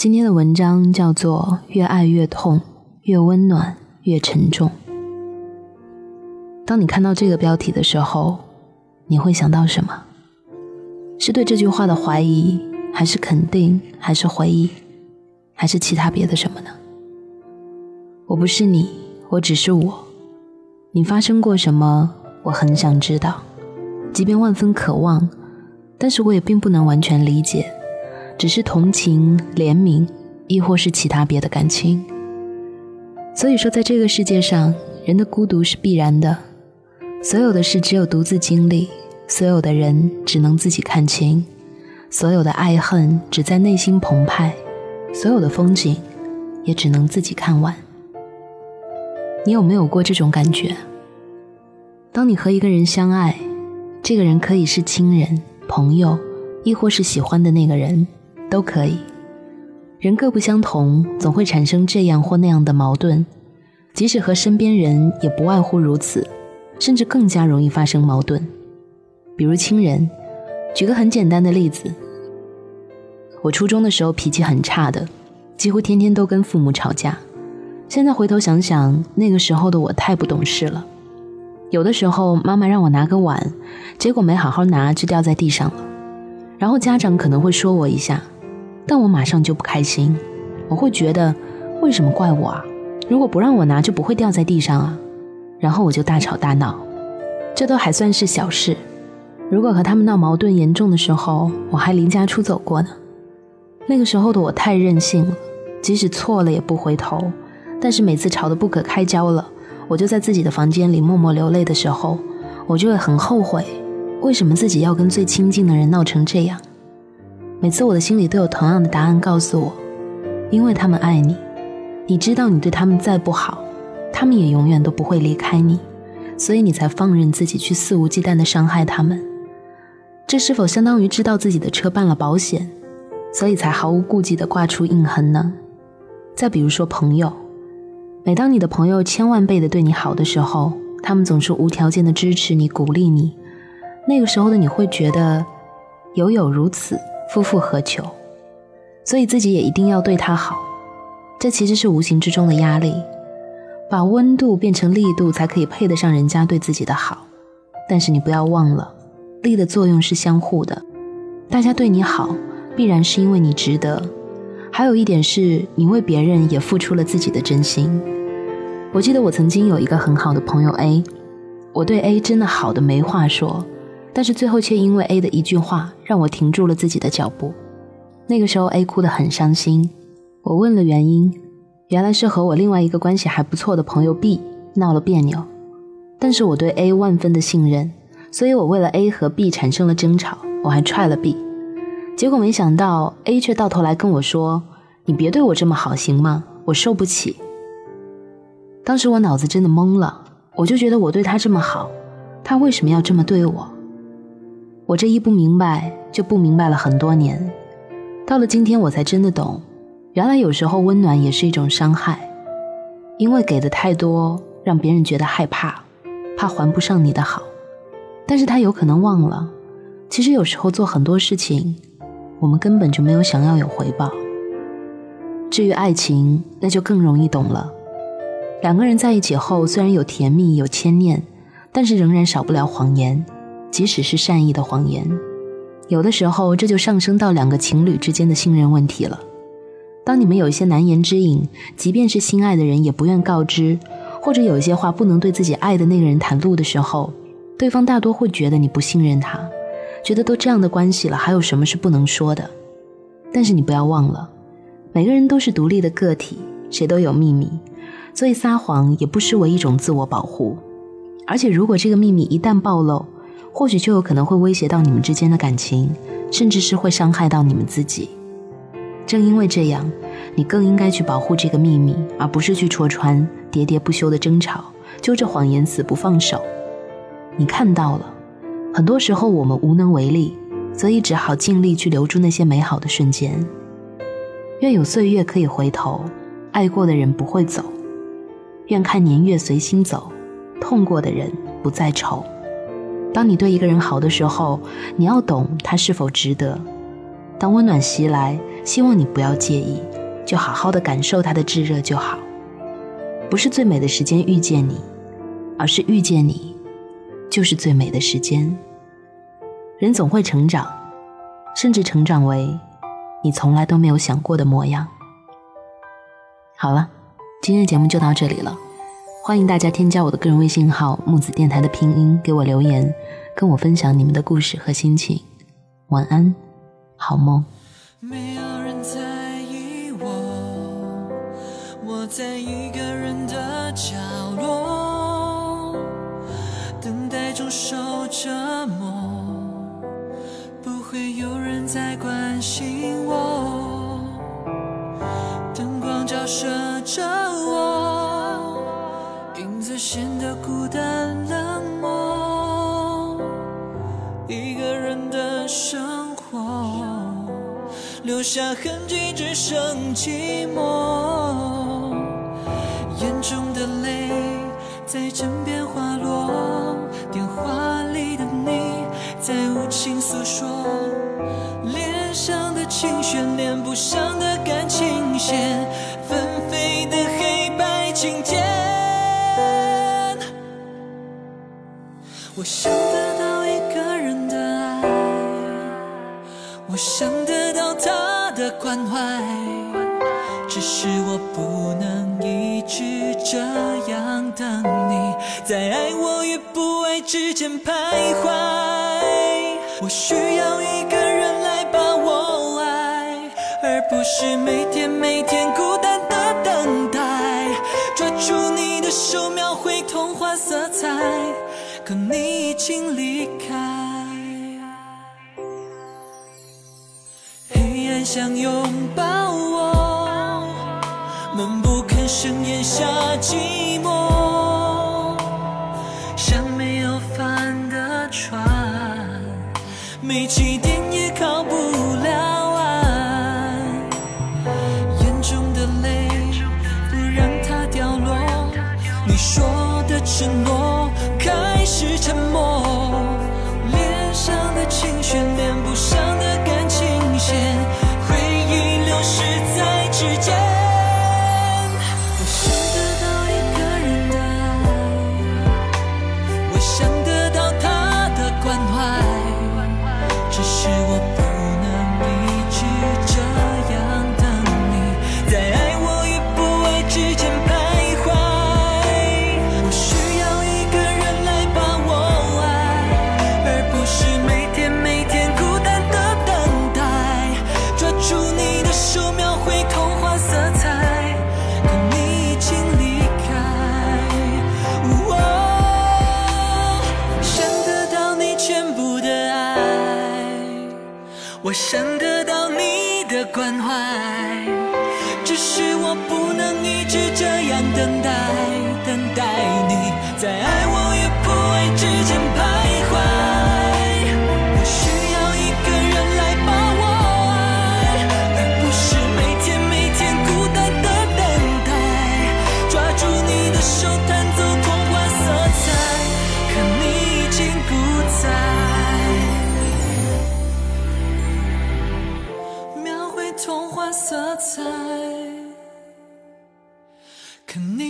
今天的文章叫做《越爱越痛，越温暖越沉重》。当你看到这个标题的时候，你会想到什么？是对这句话的怀疑，还是肯定，还是回忆，还是其他别的什么呢？我不是你，我只是我。你发生过什么？我很想知道。即便万分渴望，但是我也并不能完全理解。只是同情、怜悯，亦或是其他别的感情。所以说，在这个世界上，人的孤独是必然的。所有的事只有独自经历，所有的人只能自己看清，所有的爱恨只在内心澎湃，所有的风景也只能自己看完。你有没有过这种感觉？当你和一个人相爱，这个人可以是亲人、朋友，亦或是喜欢的那个人。都可以，人各不相同，总会产生这样或那样的矛盾。即使和身边人，也不外乎如此，甚至更加容易发生矛盾。比如亲人，举个很简单的例子，我初中的时候脾气很差的，几乎天天都跟父母吵架。现在回头想想，那个时候的我太不懂事了。有的时候妈妈让我拿个碗，结果没好好拿就掉在地上了，然后家长可能会说我一下。但我马上就不开心，我会觉得为什么怪我啊？如果不让我拿，就不会掉在地上啊。然后我就大吵大闹，这都还算是小事。如果和他们闹矛盾严重的时候，我还离家出走过呢。那个时候的我太任性了，即使错了也不回头。但是每次吵得不可开交了，我就在自己的房间里默默流泪的时候，我就会很后悔，为什么自己要跟最亲近的人闹成这样。每次我的心里都有同样的答案告诉我，因为他们爱你，你知道你对他们再不好，他们也永远都不会离开你，所以你才放任自己去肆无忌惮的伤害他们。这是否相当于知道自己的车办了保险，所以才毫无顾忌的挂出印痕呢？再比如说朋友，每当你的朋友千万倍的对你好的时候，他们总是无条件的支持你、鼓励你，那个时候的你会觉得有有如此。夫复何求？所以自己也一定要对他好，这其实是无形之中的压力，把温度变成力度，才可以配得上人家对自己的好。但是你不要忘了，力的作用是相互的，大家对你好，必然是因为你值得。还有一点是，你为别人也付出了自己的真心。我记得我曾经有一个很好的朋友 A，我对 A 真的好的没话说。但是最后却因为 A 的一句话，让我停住了自己的脚步。那个时候 A 哭得很伤心，我问了原因，原来是和我另外一个关系还不错的朋友 B 闹了别扭。但是我对 A 万分的信任，所以我为了 A 和 B 产生了争吵，我还踹了 B。结果没想到 A 却到头来跟我说：“你别对我这么好行吗？我受不起。”当时我脑子真的懵了，我就觉得我对他这么好，他为什么要这么对我？我这一不明白，就不明白了很多年。到了今天，我才真的懂，原来有时候温暖也是一种伤害，因为给的太多，让别人觉得害怕，怕还不上你的好。但是他有可能忘了，其实有时候做很多事情，我们根本就没有想要有回报。至于爱情，那就更容易懂了。两个人在一起后，虽然有甜蜜有牵念，但是仍然少不了谎言。即使是善意的谎言，有的时候这就上升到两个情侣之间的信任问题了。当你们有一些难言之隐，即便是心爱的人也不愿告知，或者有一些话不能对自己爱的那个人袒露的时候，对方大多会觉得你不信任他，觉得都这样的关系了，还有什么是不能说的？但是你不要忘了，每个人都是独立的个体，谁都有秘密，所以撒谎也不失为一种自我保护。而且如果这个秘密一旦暴露，或许就有可能会威胁到你们之间的感情，甚至是会伤害到你们自己。正因为这样，你更应该去保护这个秘密，而不是去戳穿喋喋不休的争吵，揪着谎言死不放手。你看到了，很多时候我们无能为力，所以只好尽力去留住那些美好的瞬间。愿有岁月可以回头，爱过的人不会走；愿看年月随心走，痛过的人不再愁。当你对一个人好的时候，你要懂他是否值得。当温暖袭来，希望你不要介意，就好好的感受它的炙热就好。不是最美的时间遇见你，而是遇见你，就是最美的时间。人总会成长，甚至成长为你从来都没有想过的模样。好了，今天的节目就到这里了。欢迎大家添加我的个人微信号“木子电台”的拼音，给我留言，跟我分享你们的故事和心情。晚安，好梦。没有人在意我，我在一个人的角落，等待中受折磨，不会有人在关心我，灯光照射着留下痕迹，只剩寂寞。眼中的泪在枕边滑落，电话里的你在无情诉说，脸上的情绪，连不上的感情线，纷飞的黑白琴键。我想关怀，只是我不能一直这样等你，在爱我与不爱之间徘徊。我需要一个人来把我爱，而不是每天每天孤单的等待。抓住你的手，描绘童话色彩，可你已经离开。想拥抱我，闷不吭声咽下寂寞，像没有帆的船，没起点也靠不了岸。眼中的泪不让它掉落，你说的承诺开始沉默，我想得到你的关怀，只是我不能一直这样等待，等待你在爱我与不爱之间徘徊。可你已经离开。